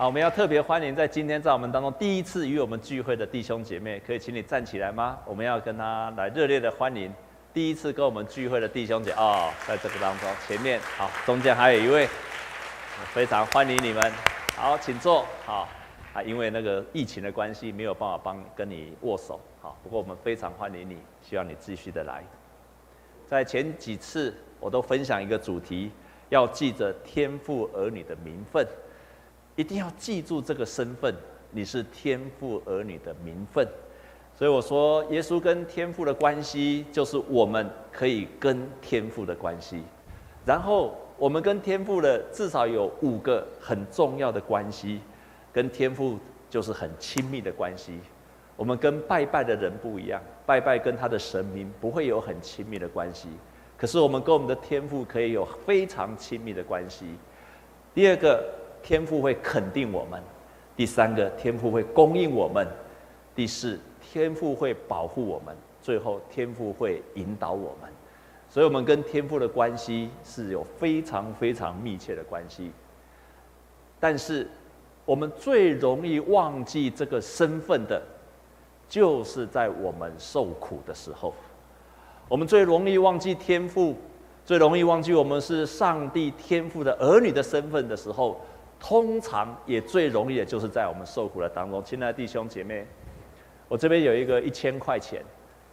好，我们要特别欢迎在今天在我们当中第一次与我们聚会的弟兄姐妹，可以请你站起来吗？我们要跟他来热烈的欢迎第一次跟我们聚会的弟兄姐哦，在这个当中前面好，中间还有一位，非常欢迎你们。好，请坐。好啊，因为那个疫情的关系，没有办法帮跟你握手。好，不过我们非常欢迎你，希望你继续的来。在前几次我都分享一个主题，要记着天父儿女的名分。一定要记住这个身份，你是天父儿女的名分。所以我说，耶稣跟天父的关系，就是我们可以跟天父的关系。然后，我们跟天父的至少有五个很重要的关系，跟天父就是很亲密的关系。我们跟拜拜的人不一样，拜拜跟他的神明不会有很亲密的关系。可是，我们跟我们的天父可以有非常亲密的关系。第二个。天父会肯定我们，第三个，天父会供应我们，第四，天父会保护我们，最后天父会引导我们，所以，我们跟天父的关系是有非常非常密切的关系。但是，我们最容易忘记这个身份的，就是在我们受苦的时候，我们最容易忘记天赋，最容易忘记我们是上帝天赋的儿女的身份的时候。通常也最容易的就是在我们受苦的当中，亲爱的弟兄姐妹，我这边有一个一千块钱，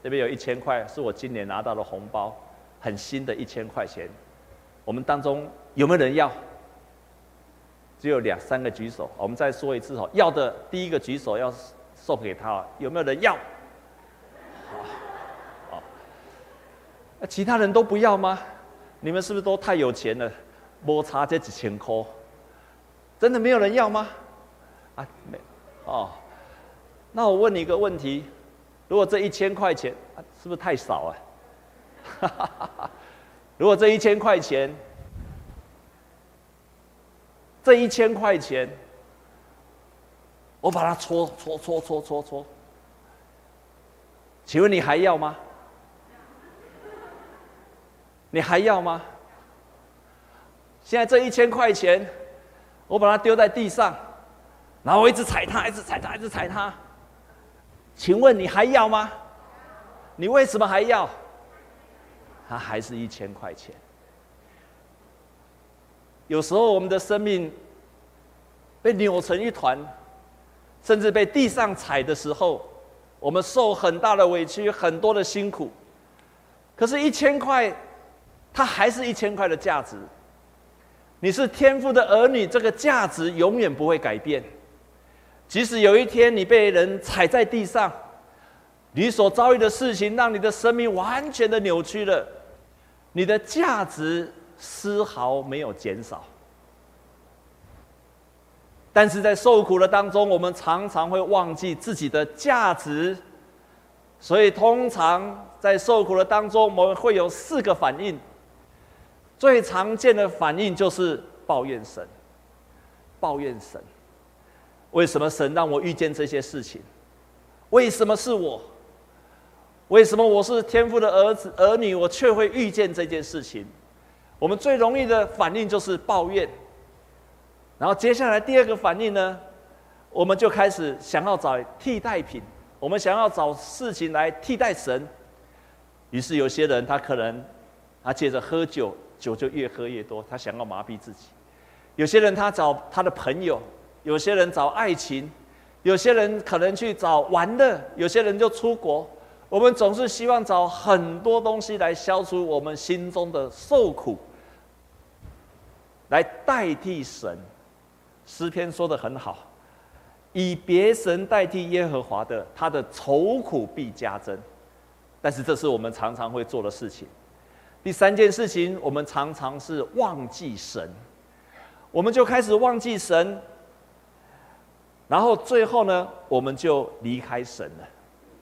这边有一千块是我今年拿到的红包，很新的一千块钱。我们当中有没有人要？只有两三个举手。我们再说一次哦，要的第一个举手要送给他，有没有人要？好，好，那其他人都不要吗？你们是不是都太有钱了？摩擦这几千块。真的没有人要吗？啊，没，哦，那我问你一个问题：如果这一千块钱，啊，是不是太少啊？如果这一千块钱，这一千块钱，我把它搓搓搓搓搓搓，请问你还要吗？你还要吗？现在这一千块钱。我把它丢在地上，然后我一直踩它，一直踩它，一直踩它。请问你还要吗？你为什么还要？它还是一千块钱。有时候我们的生命被扭成一团，甚至被地上踩的时候，我们受很大的委屈，很多的辛苦。可是，一千块，它还是一千块的价值。你是天父的儿女，这个价值永远不会改变。即使有一天你被人踩在地上，你所遭遇的事情让你的生命完全的扭曲了，你的价值丝毫没有减少。但是在受苦的当中，我们常常会忘记自己的价值，所以通常在受苦的当中，我们会有四个反应。最常见的反应就是抱怨神，抱怨神，为什么神让我遇见这些事情？为什么是我？为什么我是天父的儿子儿女，我却会遇见这件事情？我们最容易的反应就是抱怨，然后接下来第二个反应呢，我们就开始想要找替代品，我们想要找事情来替代神，于是有些人他可能他借着喝酒。酒就越喝越多，他想要麻痹自己。有些人他找他的朋友，有些人找爱情，有些人可能去找玩乐，有些人就出国。我们总是希望找很多东西来消除我们心中的受苦，来代替神。诗篇说得很好，以别神代替耶和华的，他的愁苦必加增。但是这是我们常常会做的事情。第三件事情，我们常常是忘记神，我们就开始忘记神，然后最后呢，我们就离开神了。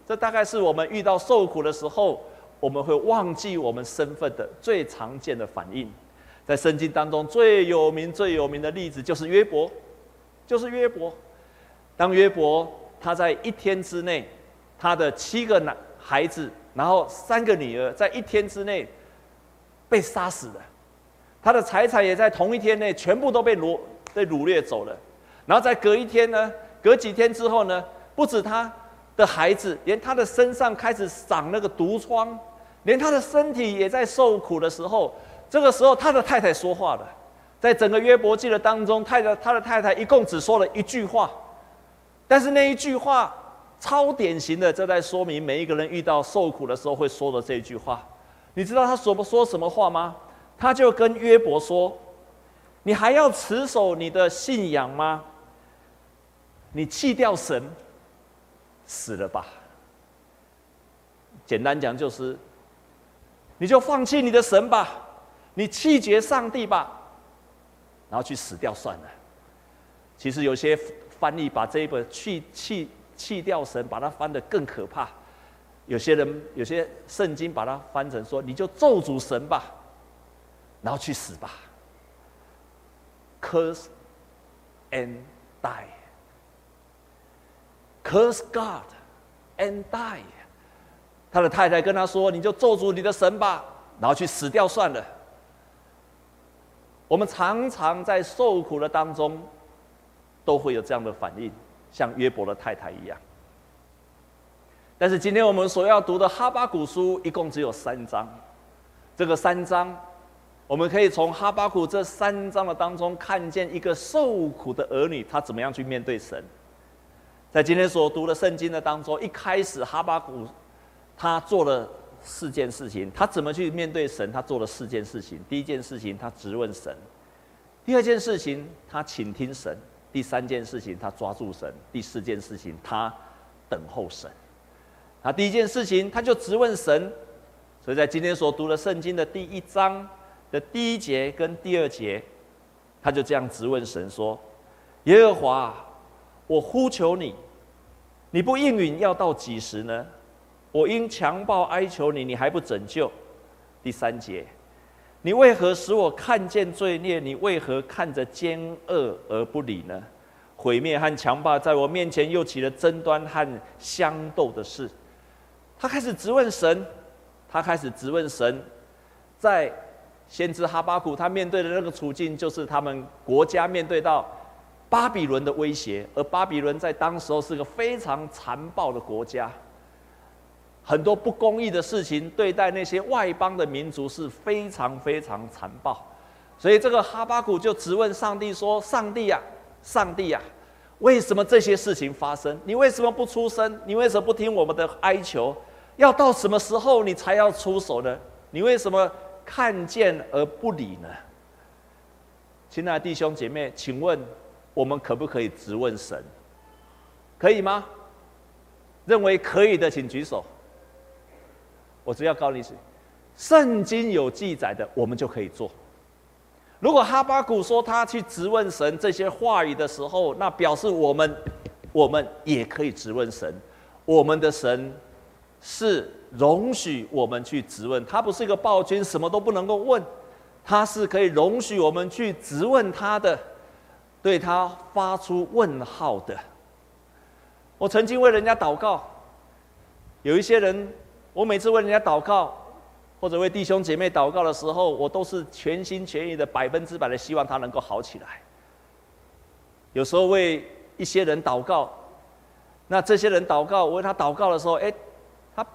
这大概是我们遇到受苦的时候，我们会忘记我们身份的最常见的反应。在圣经当中最有名、最有名的例子就是约伯，就是约伯。当约伯他在一天之内，他的七个男孩子，然后三个女儿，在一天之内。被杀死了，他的财产也在同一天内全部都被掳被掳掠走了。然后在隔一天呢，隔几天之后呢，不止他的孩子，连他的身上开始长那个毒疮，连他的身体也在受苦的时候，这个时候他的太太说话了。在整个约伯记的当中，太太他的太太一共只说了一句话，但是那一句话超典型的，这在说明每一个人遇到受苦的时候会说的这一句话。你知道他说不说什么话吗？他就跟约伯说：“你还要持守你的信仰吗？你弃掉神，死了吧。简单讲就是，你就放弃你的神吧，你弃绝上帝吧。”然后去死掉算了。其实有些翻译把这一本去弃弃掉神，把它翻得更可怕。有些人有些圣经把它翻成说：“你就咒诅神吧，然后去死吧。”Curse and die. Curse God and die. 他的太太跟他说：“你就咒诅你的神吧，然后去死掉算了。”我们常常在受苦的当中，都会有这样的反应，像约伯的太太一样。但是今天我们所要读的哈巴谷书一共只有三章，这个三章，我们可以从哈巴谷这三章的当中看见一个受苦的儿女，他怎么样去面对神。在今天所读的圣经的当中，一开始哈巴谷他做了。四件事情，他怎么去面对神？他做了四件事情。第一件事情，他质问神；第二件事情，他倾听神；第三件事情，他抓住神；第四件事情，他等候神。那第一件事情，他就质问神。所以在今天所读的圣经的第一章的第一节跟第二节，他就这样质问神说：“耶和华，我呼求你，你不应允要到几时呢？”我因强暴哀求你，你还不拯救。第三节，你为何使我看见罪孽？你为何看着奸恶而不理呢？毁灭和强暴在我面前又起了争端和相斗的事。他开始质问神，他开始质问神，在先知哈巴谷他面对的那个处境，就是他们国家面对到巴比伦的威胁，而巴比伦在当时候是个非常残暴的国家。很多不公义的事情，对待那些外邦的民族是非常非常残暴，所以这个哈巴谷就质问上帝说：“上帝呀，上帝呀，为什么这些事情发生？你为什么不出声？你为什么不听我们的哀求？要到什么时候你才要出手呢？你为什么看见而不理呢？”亲爱的弟兄姐妹，请问我们可不可以直问神？可以吗？认为可以的，请举手。我只要告诉你，圣经有记载的，我们就可以做。如果哈巴谷说他去质问神这些话语的时候，那表示我们，我们也可以质问神。我们的神是容许我们去质问，他不是一个暴君，什么都不能够问，他是可以容许我们去质问他的，对他发出问号的。我曾经为人家祷告，有一些人。我每次为人家祷告，或者为弟兄姐妹祷告的时候，我都是全心全意的、百分之百的希望他能够好起来。有时候为一些人祷告，那这些人祷告，我为他祷告的时候，哎，他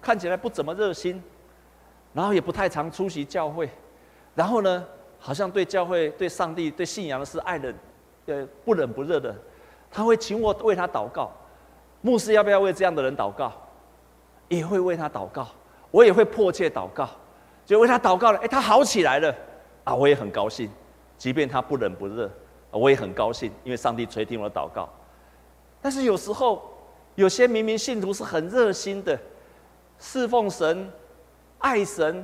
看起来不怎么热心，然后也不太常出席教会，然后呢，好像对教会、对上帝、对信仰的事爱的，呃，不冷不热的。他会请我为他祷告，牧师要不要为这样的人祷告？也会为他祷告，我也会迫切祷告，就为他祷告了。哎，他好起来了，啊，我也很高兴。即便他不冷不热，我也很高兴，因为上帝垂听我的祷告。但是有时候，有些明明信徒是很热心的，侍奉神、爱神，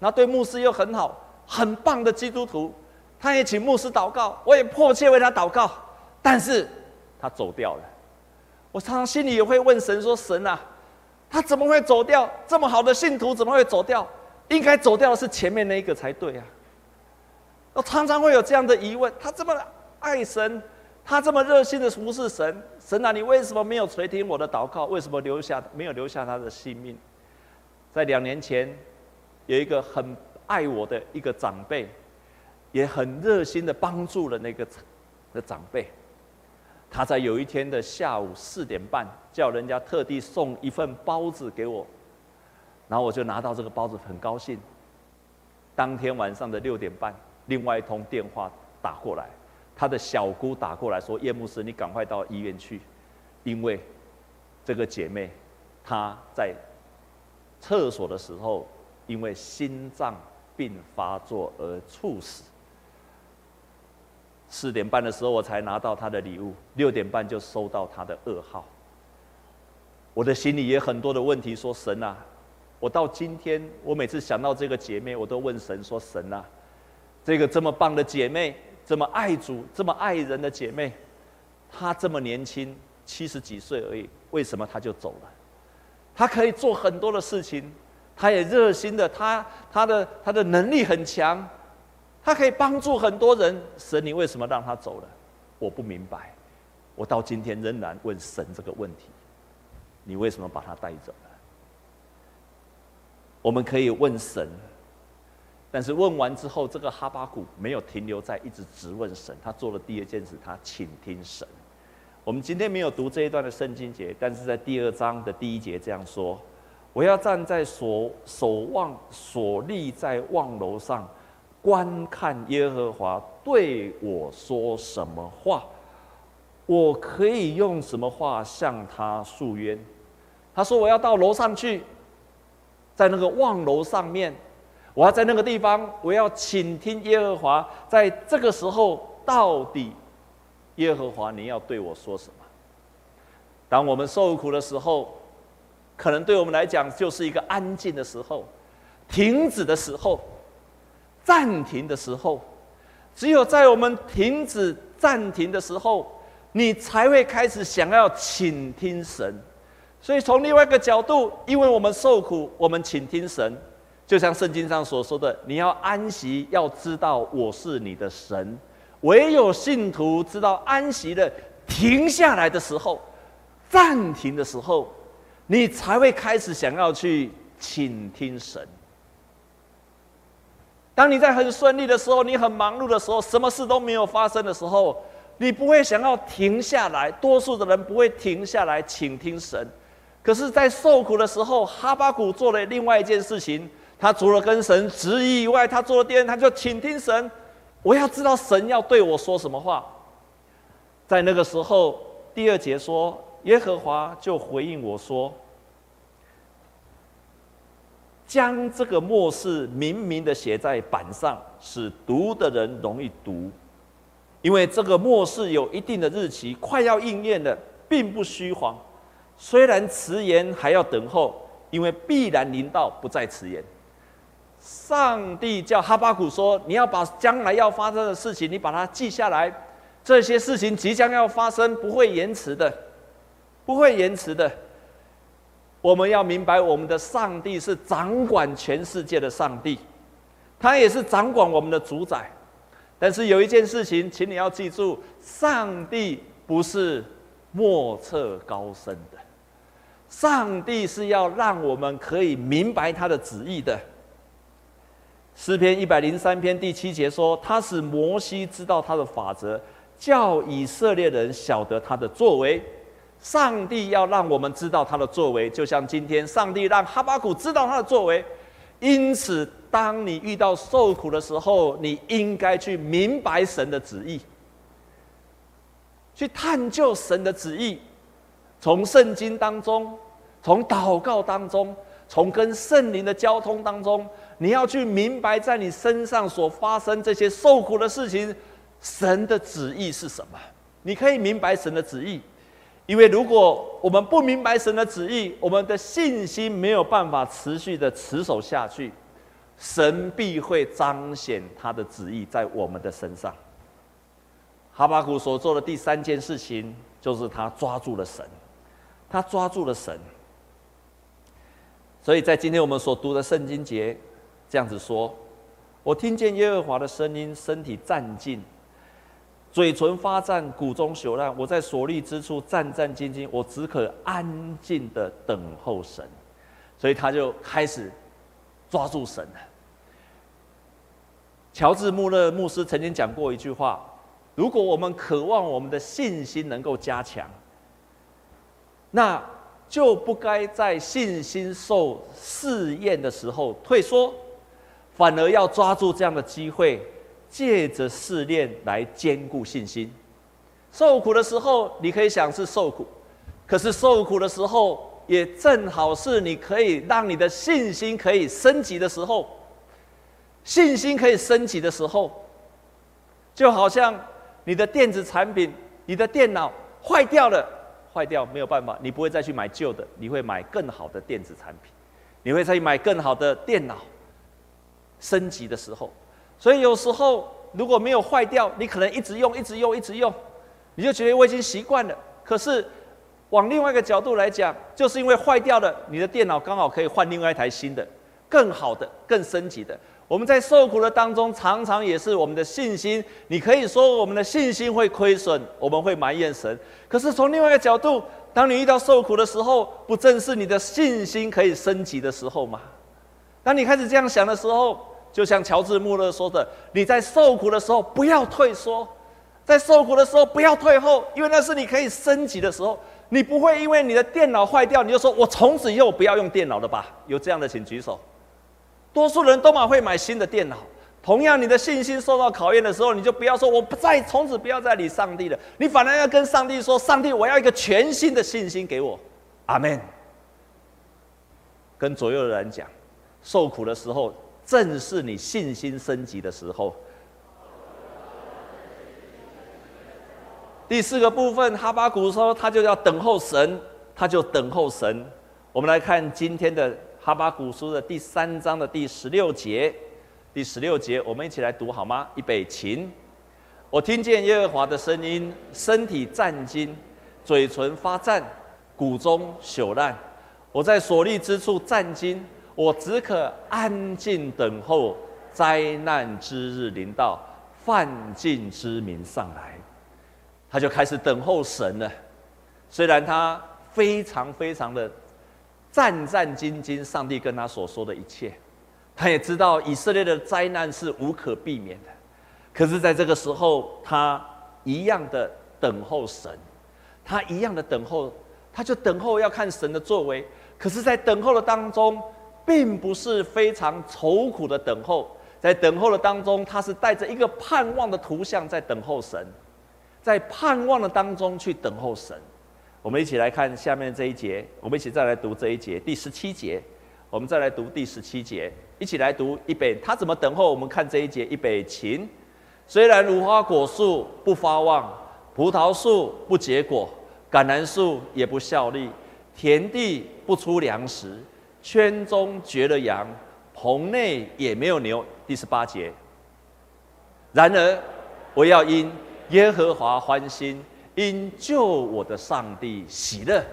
然后对牧师又很好、很棒的基督徒，他也请牧师祷告，我也迫切为他祷告，但是他走掉了。我常常心里也会问神说：“神啊。”他怎么会走掉？这么好的信徒怎么会走掉？应该走掉的是前面那一个才对啊！我常常会有这样的疑问：他这么爱神，他这么热心的服侍神，神啊，你为什么没有垂听我的祷告？为什么留下没有留下他的性命？在两年前，有一个很爱我的一个长辈，也很热心的帮助了那个的长辈。他在有一天的下午四点半，叫人家特地送一份包子给我，然后我就拿到这个包子，很高兴。当天晚上的六点半，另外一通电话打过来，他的小姑打过来说：“叶牧师，你赶快到医院去，因为这个姐妹她在厕所的时候，因为心脏病发作而猝死。”四点半的时候，我才拿到她的礼物，六点半就收到她的噩耗。我的心里也很多的问题，说神啊。我到今天，我每次想到这个姐妹，我都问神说：“神啊，这个这么棒的姐妹，这么爱主、这么爱人的姐妹，她这么年轻，七十几岁而已，为什么她就走了？她可以做很多的事情，她也热心的，她她的她的能力很强，她可以帮助很多人。神，你为什么让她走了？我不明白。我到今天仍然问神这个问题：你为什么把他带走？”我们可以问神，但是问完之后，这个哈巴谷没有停留在一直直问神，他做了第二件事，他倾听神。我们今天没有读这一段的圣经节，但是在第二章的第一节这样说：“我要站在所守望所立在望楼上，观看耶和华对我说什么话，我可以用什么话向他诉冤？”他说：“我要到楼上去。”在那个望楼上面，我要在那个地方，我要倾听耶和华。在这个时候，到底耶和华你要对我说什么？当我们受苦的时候，可能对我们来讲就是一个安静的时候，停止的时候，暂停的时候。只有在我们停止、暂停的时候，你才会开始想要倾听神。所以，从另外一个角度，因为我们受苦，我们倾听神，就像圣经上所说的：“你要安息，要知道我是你的神。”唯有信徒知道安息的停下来的时候，暂停的时候，你才会开始想要去倾听神。当你在很顺利的时候，你很忙碌的时候，什么事都没有发生的时候，你不会想要停下来。多数的人不会停下来倾听神。可是，在受苦的时候，哈巴谷做了另外一件事情。他除了跟神质疑以外，他做了第二，他就倾听神。我要知道神要对我说什么话。在那个时候，第二节说，耶和华就回应我说：“将这个末世明明的写在板上，使读的人容易读。因为这个末世有一定的日期，快要应验了，并不虚谎。”虽然迟延还要等候，因为必然临到，不再迟延。上帝叫哈巴谷说：“你要把将来要发生的事情，你把它记下来。这些事情即将要发生，不会延迟的，不会延迟的。我们要明白，我们的上帝是掌管全世界的上帝，他也是掌管我们的主宰。但是有一件事情，请你要记住：上帝不是莫测高深的。”上帝是要让我们可以明白他的旨意的。诗篇一百零三篇第七节说：“他使摩西知道他的法则，叫以色列人晓得他的作为。”上帝要让我们知道他的作为，就像今天上帝让哈巴谷知道他的作为。因此，当你遇到受苦的时候，你应该去明白神的旨意，去探究神的旨意，从圣经当中。从祷告当中，从跟圣灵的交通当中，你要去明白，在你身上所发生这些受苦的事情，神的旨意是什么？你可以明白神的旨意，因为如果我们不明白神的旨意，我们的信心没有办法持续的持守下去，神必会彰显他的旨意在我们的身上。哈巴谷所做的第三件事情，就是他抓住了神，他抓住了神。所以在今天我们所读的圣经节，这样子说：我听见耶和华的声音，身体战兢，嘴唇发颤，骨中朽烂。我在所立之处战战兢兢，我只可安静的等候神。所以他就开始抓住神了。乔治穆勒牧师曾经讲过一句话：如果我们渴望我们的信心能够加强，那就不该在信心受试验的时候退缩，反而要抓住这样的机会，借着试炼来坚固信心。受苦的时候，你可以想是受苦，可是受苦的时候，也正好是你可以让你的信心可以升级的时候。信心可以升级的时候，就好像你的电子产品、你的电脑坏掉了，坏掉没有办法，你不会再去买旧的，你会买更好的电子产品，你会再去买更好的电脑。升级的时候，所以有时候如果没有坏掉，你可能一直用、一直用、一直用，你就觉得我已经习惯了。可是往另外一个角度来讲，就是因为坏掉了，你的电脑刚好可以换另外一台新的、更好的、更升级的。我们在受苦的当中，常常也是我们的信心。你可以说我们的信心会亏损，我们会埋怨神。可是从另外一个角度，当你遇到受苦的时候，不正是你的信心可以升级的时候吗？当你开始这样想的时候，就像乔治·穆勒说的：“你在受苦的时候不要退缩，在受苦的时候不要退后，因为那是你可以升级的时候。你不会因为你的电脑坏掉，你就说我从此以后不要用电脑了吧？有这样的，请举手。”多数人都嘛会买新的电脑。同样，你的信心受到考验的时候，你就不要说“我不再从此不要再理上帝了”，你反而要跟上帝说：“上帝，我要一个全新的信心给我。”阿门。跟左右的人讲，受苦的时候正是你信心升级的时候。第四个部分，哈巴谷说他就要等候神，他就等候神。我们来看今天的。哈巴古书的第三章的第十六节，第十六节，我们一起来读好吗？预备起。我听见耶和华的声音，身体战兢，嘴唇发颤，骨中朽烂。我在所立之处战兢，我只可安静等候灾难之日临到，犯境之民上来。他就开始等候神了，虽然他非常非常的。战战兢兢，上帝跟他所说的一切，他也知道以色列的灾难是无可避免的。可是，在这个时候，他一样的等候神，他一样的等候，他就等候要看神的作为。可是，在等候的当中，并不是非常愁苦的等候，在等候的当中，他是带着一个盼望的图像在等候神，在盼望的当中去等候神。我们一起来看下面这一节，我们一起再来读这一节，第十七节。我们再来读第十七节，一起来读一遍。他怎么等候？我们看这一节，预备起。虽然无花果树不发旺，葡萄树不结果，橄榄树也不效力，田地不出粮食，圈中绝了羊，棚内也没有牛。第十八节。然而，我要因耶和华欢心。因救我的上帝喜乐，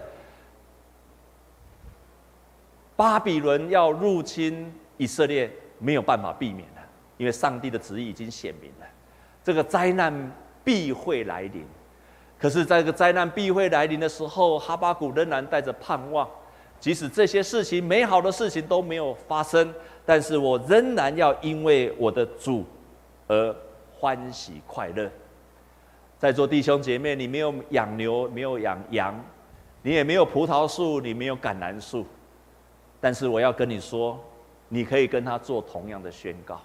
巴比伦要入侵以色列没有办法避免了，因为上帝的旨意已经显明了，这个灾难必会来临。可是，在这个灾难必会来临的时候，哈巴谷仍然带着盼望，即使这些事情美好的事情都没有发生，但是我仍然要因为我的主而欢喜快乐。在座弟兄姐妹，你没有养牛，没有养羊，你也没有葡萄树，你没有橄榄树，但是我要跟你说，你可以跟他做同样的宣告，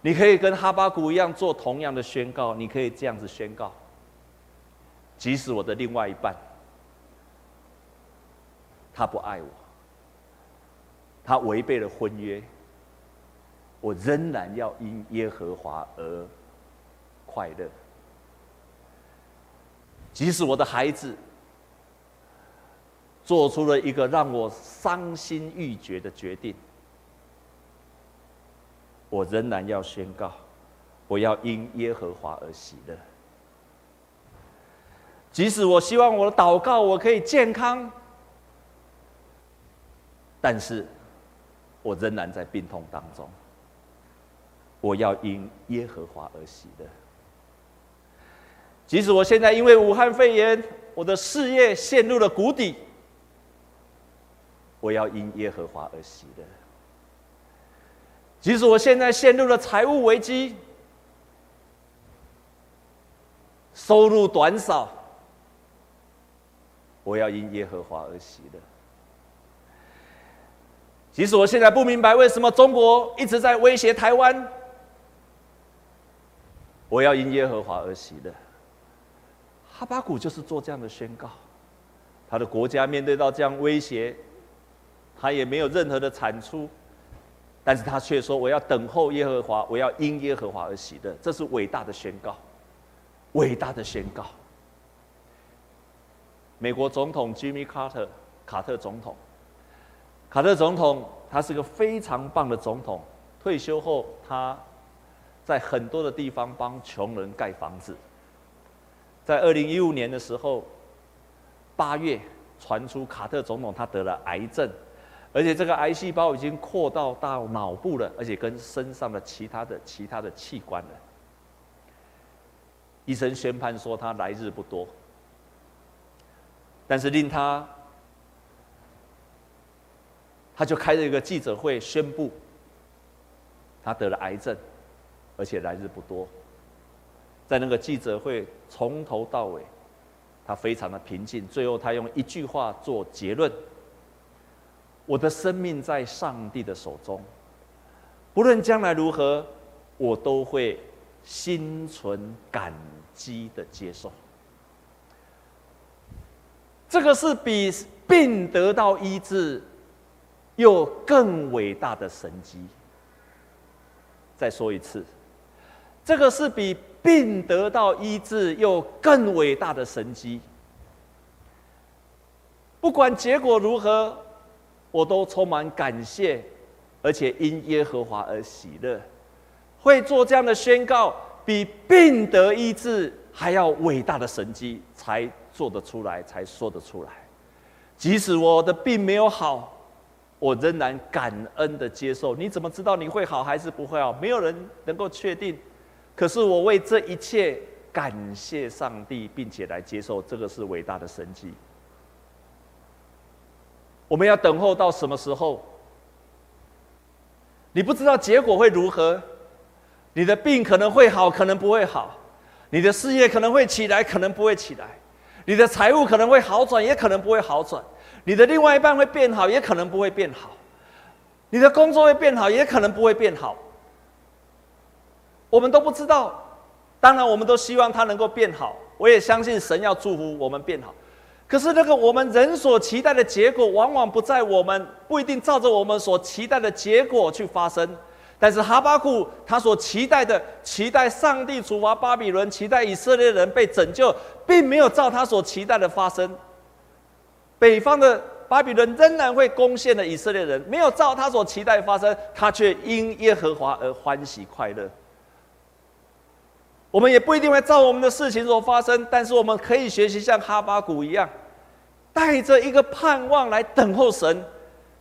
你可以跟哈巴谷一样做同样的宣告，你可以这样子宣告：即使我的另外一半，他不爱我，他违背了婚约，我仍然要因耶和华而快乐。即使我的孩子做出了一个让我伤心欲绝的决定，我仍然要宣告，我要因耶和华而喜乐。即使我希望我的祷告我可以健康，但是我仍然在病痛当中，我要因耶和华而喜乐。即使我现在因为武汉肺炎，我的事业陷入了谷底，我要因耶和华而喜乐。即使我现在陷入了财务危机，收入短少，我要因耶和华而喜乐。即使我现在不明白为什么中国一直在威胁台湾，我要因耶和华而喜乐。哈巴谷就是做这样的宣告，他的国家面对到这样威胁，他也没有任何的产出，但是他却说：“我要等候耶和华，我要因耶和华而喜乐。”这是伟大的宣告，伟大的宣告。美国总统吉米·卡特，卡特总统，卡特总统，他是个非常棒的总统。退休后，他在很多的地方帮穷人盖房子。在二零一五年的时候，八月传出卡特总统他得了癌症，而且这个癌细胞已经扩到到脑部了，而且跟身上的其他的其他的器官了。医生宣判说他来日不多，但是令他，他就开了一个记者会宣布，他得了癌症，而且来日不多。在那个记者会从头到尾，他非常的平静。最后，他用一句话做结论：“我的生命在上帝的手中，不论将来如何，我都会心存感激的接受。”这个是比病得到医治又更伟大的神迹。再说一次，这个是比。并得到医治，又更伟大的神迹。不管结果如何，我都充满感谢，而且因耶和华而喜乐。会做这样的宣告，比并得医治还要伟大的神迹，才做得出来，才说得出来。即使我的病没有好，我仍然感恩的接受。你怎么知道你会好还是不会好？没有人能够确定。可是我为这一切感谢上帝，并且来接受这个是伟大的神迹。我们要等候到什么时候？你不知道结果会如何，你的病可能会好，可能不会好；你的事业可能会起来，可能不会起来；你的财务可能会好转，也可能不会好转；你的另外一半会变好，也可能不会变好；你的工作会变好，也可能不会变好。我们都不知道，当然我们都希望他能够变好。我也相信神要祝福我们变好，可是那个我们人所期待的结果，往往不在我们，不一定照着我们所期待的结果去发生。但是哈巴谷他所期待的，期待上帝处罚巴比伦，期待以色列人被拯救，并没有照他所期待的发生。北方的巴比伦仍然会攻陷了以色列人，没有照他所期待发生，他却因耶和华而欢喜快乐。我们也不一定会照我们的事情所发生，但是我们可以学习像哈巴谷一样，带着一个盼望来等候神，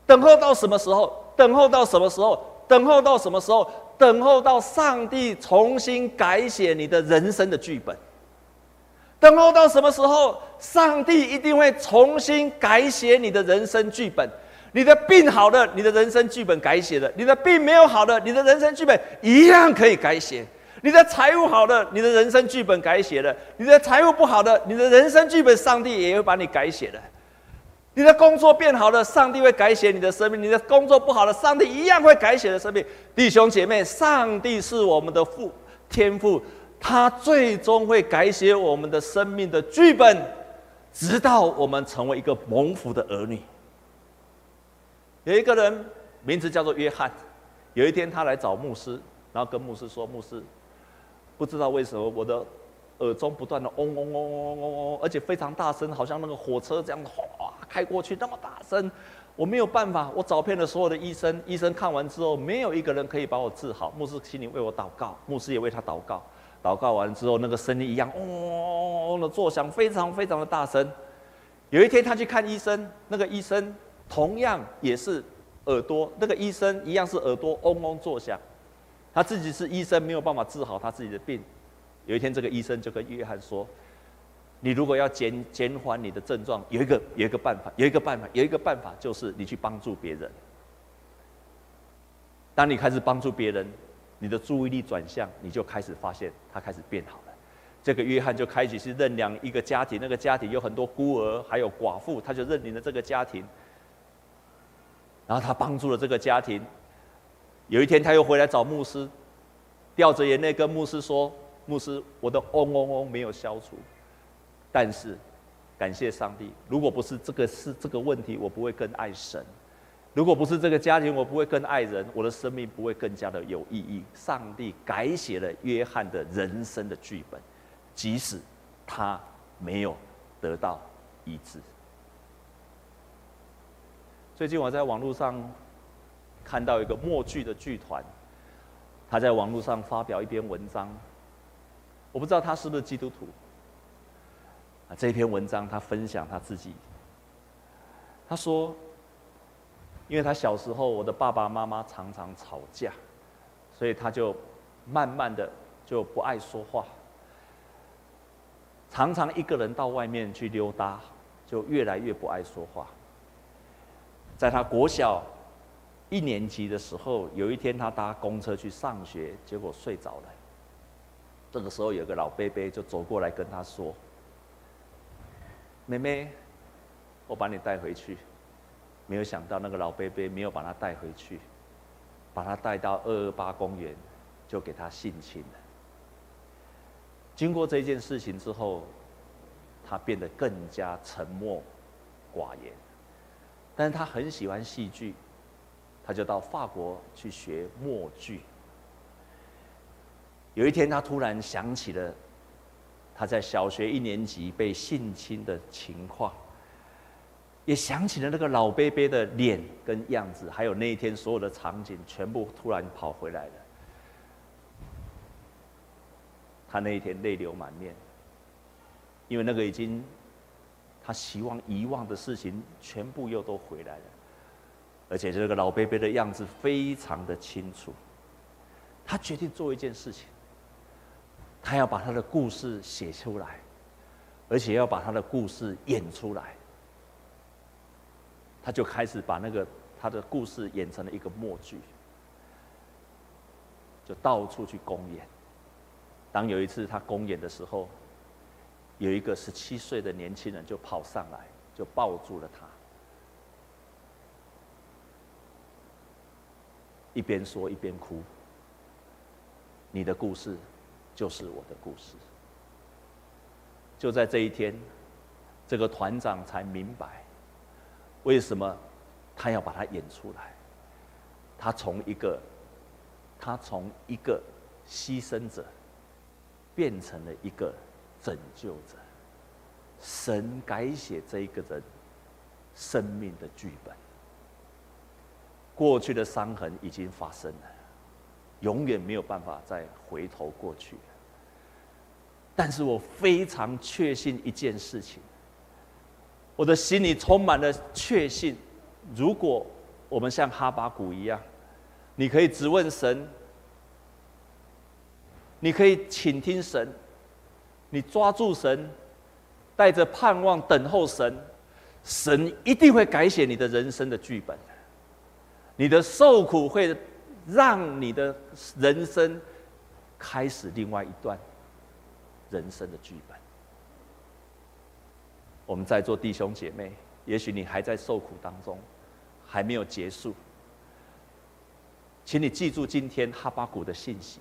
等候到什么时候？等候到什么时候？等候到什么时候？等候到上帝重新改写你的人生的剧本。等候到什么时候？上帝一定会重新改写你的人生剧本。你的病好了，你的人生剧本改写了；你的病没有好了，你的人生剧本一样可以改写。你的财务好了，你的人生剧本改写了；你的财务不好的，你的人生剧本，上帝也会把你改写了。你的工作变好了，上帝会改写你的生命；你的工作不好了，上帝一样会改写的生命。弟兄姐妹，上帝是我们的父天父，他最终会改写我们的生命的剧本，直到我们成为一个蒙福的儿女。有一个人名字叫做约翰，有一天他来找牧师，然后跟牧师说：“牧师。”不知道为什么我的耳中不断的嗡嗡嗡嗡嗡嗡，而且非常大声，好像那个火车这样哗开过去那么大声，我没有办法。我找遍了所有的医生，医生看完之后，没有一个人可以把我治好。牧师心里为我祷告，牧师也为他祷告。祷告完之后，那个声音一样嗡嗡嗡嗡的作响，非常非常的大声。有一天他去看医生，那个医生同样也是耳朵，那个医生一样是耳朵嗡嗡作响。他自己是医生，没有办法治好他自己的病。有一天，这个医生就跟约翰说：“你如果要减减缓你的症状，有一个有一个办法，有一个办法，有一个办法，就是你去帮助别人。当你开始帮助别人，你的注意力转向，你就开始发现他开始变好了。这个约翰就开始去认养一个家庭，那个家庭有很多孤儿，还有寡妇，他就认领了这个家庭。然后他帮助了这个家庭。有一天他又回来找牧师，掉着眼泪跟牧师说：“牧师，我的嗡嗡嗡没有消除，但是感谢上帝，如果不是这个是这个问题，我不会更爱神；如果不是这个家庭，我不会更爱人，我的生命不会更加的有意义。上帝改写了约翰的人生的剧本。”即使他没有得到医治。最近我在网络上看到一个默剧的剧团，他在网络上发表一篇文章，我不知道他是不是基督徒。啊，这篇文章他分享他自己，他说，因为他小时候我的爸爸妈妈常常吵架，所以他就慢慢的就不爱说话。常常一个人到外面去溜达，就越来越不爱说话。在他国小一年级的时候，有一天他搭公车去上学，结果睡着了。这个时候有个老伯伯就走过来跟他说：“妹妹，我把你带回去。”没有想到那个老伯伯没有把他带回去，把他带到二二八公园，就给他性侵了。经过这件事情之后，他变得更加沉默寡言。但是他很喜欢戏剧，他就到法国去学默剧。有一天，他突然想起了他在小学一年级被性侵的情况，也想起了那个老伯伯的脸跟样子，还有那一天所有的场景，全部突然跑回来了。他那一天泪流满面，因为那个已经他希望遗忘的事情，全部又都回来了，而且这个老伯伯的样子非常的清楚。他决定做一件事情，他要把他的故事写出来，而且要把他的故事演出来。他就开始把那个他的故事演成了一个默剧，就到处去公演。当有一次他公演的时候，有一个十七岁的年轻人就跑上来，就抱住了他，一边说一边哭。你的故事就是我的故事。就在这一天，这个团长才明白，为什么他要把它演出来。他从一个，他从一个牺牲者。变成了一个拯救者，神改写这一个人生命的剧本。过去的伤痕已经发生了，永远没有办法再回头过去。但是我非常确信一件事情，我的心里充满了确信：如果我们像哈巴谷一样，你可以质问神。你可以倾听神，你抓住神，带着盼望等候神，神一定会改写你的人生的剧本。你的受苦会让你的人生开始另外一段人生的剧本。我们在座弟兄姐妹，也许你还在受苦当中，还没有结束，请你记住今天哈巴谷的信息。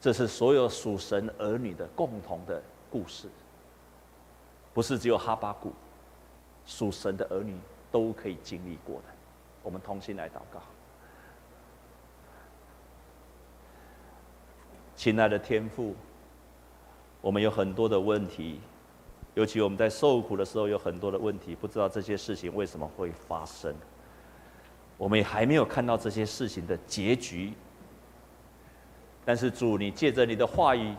这是所有属神儿女的共同的故事，不是只有哈巴谷，属神的儿女都可以经历过的。我们同心来祷告，亲爱的天父，我们有很多的问题，尤其我们在受苦的时候有很多的问题，不知道这些事情为什么会发生，我们也还没有看到这些事情的结局。但是主，你借着你的话语，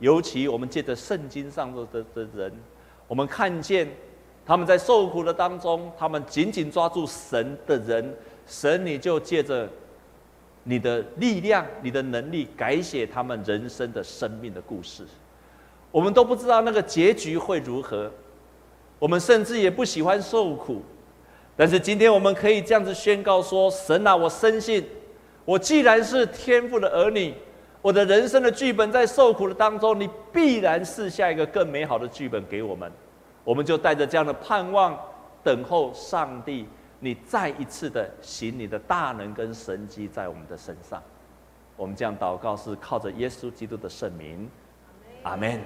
尤其我们借着圣经上的的的人，我们看见他们在受苦的当中，他们紧紧抓住神的人，神你就借着你的力量、你的能力，改写他们人生的生命的故事。我们都不知道那个结局会如何，我们甚至也不喜欢受苦，但是今天我们可以这样子宣告说：神啊，我深信，我既然是天父的儿女。我的人生的剧本在受苦的当中，你必然赐下一个更美好的剧本给我们。我们就带着这样的盼望，等候上帝，你再一次的行你的大能跟神迹在我们的身上。我们这样祷告是靠着耶稣基督的圣名，阿门。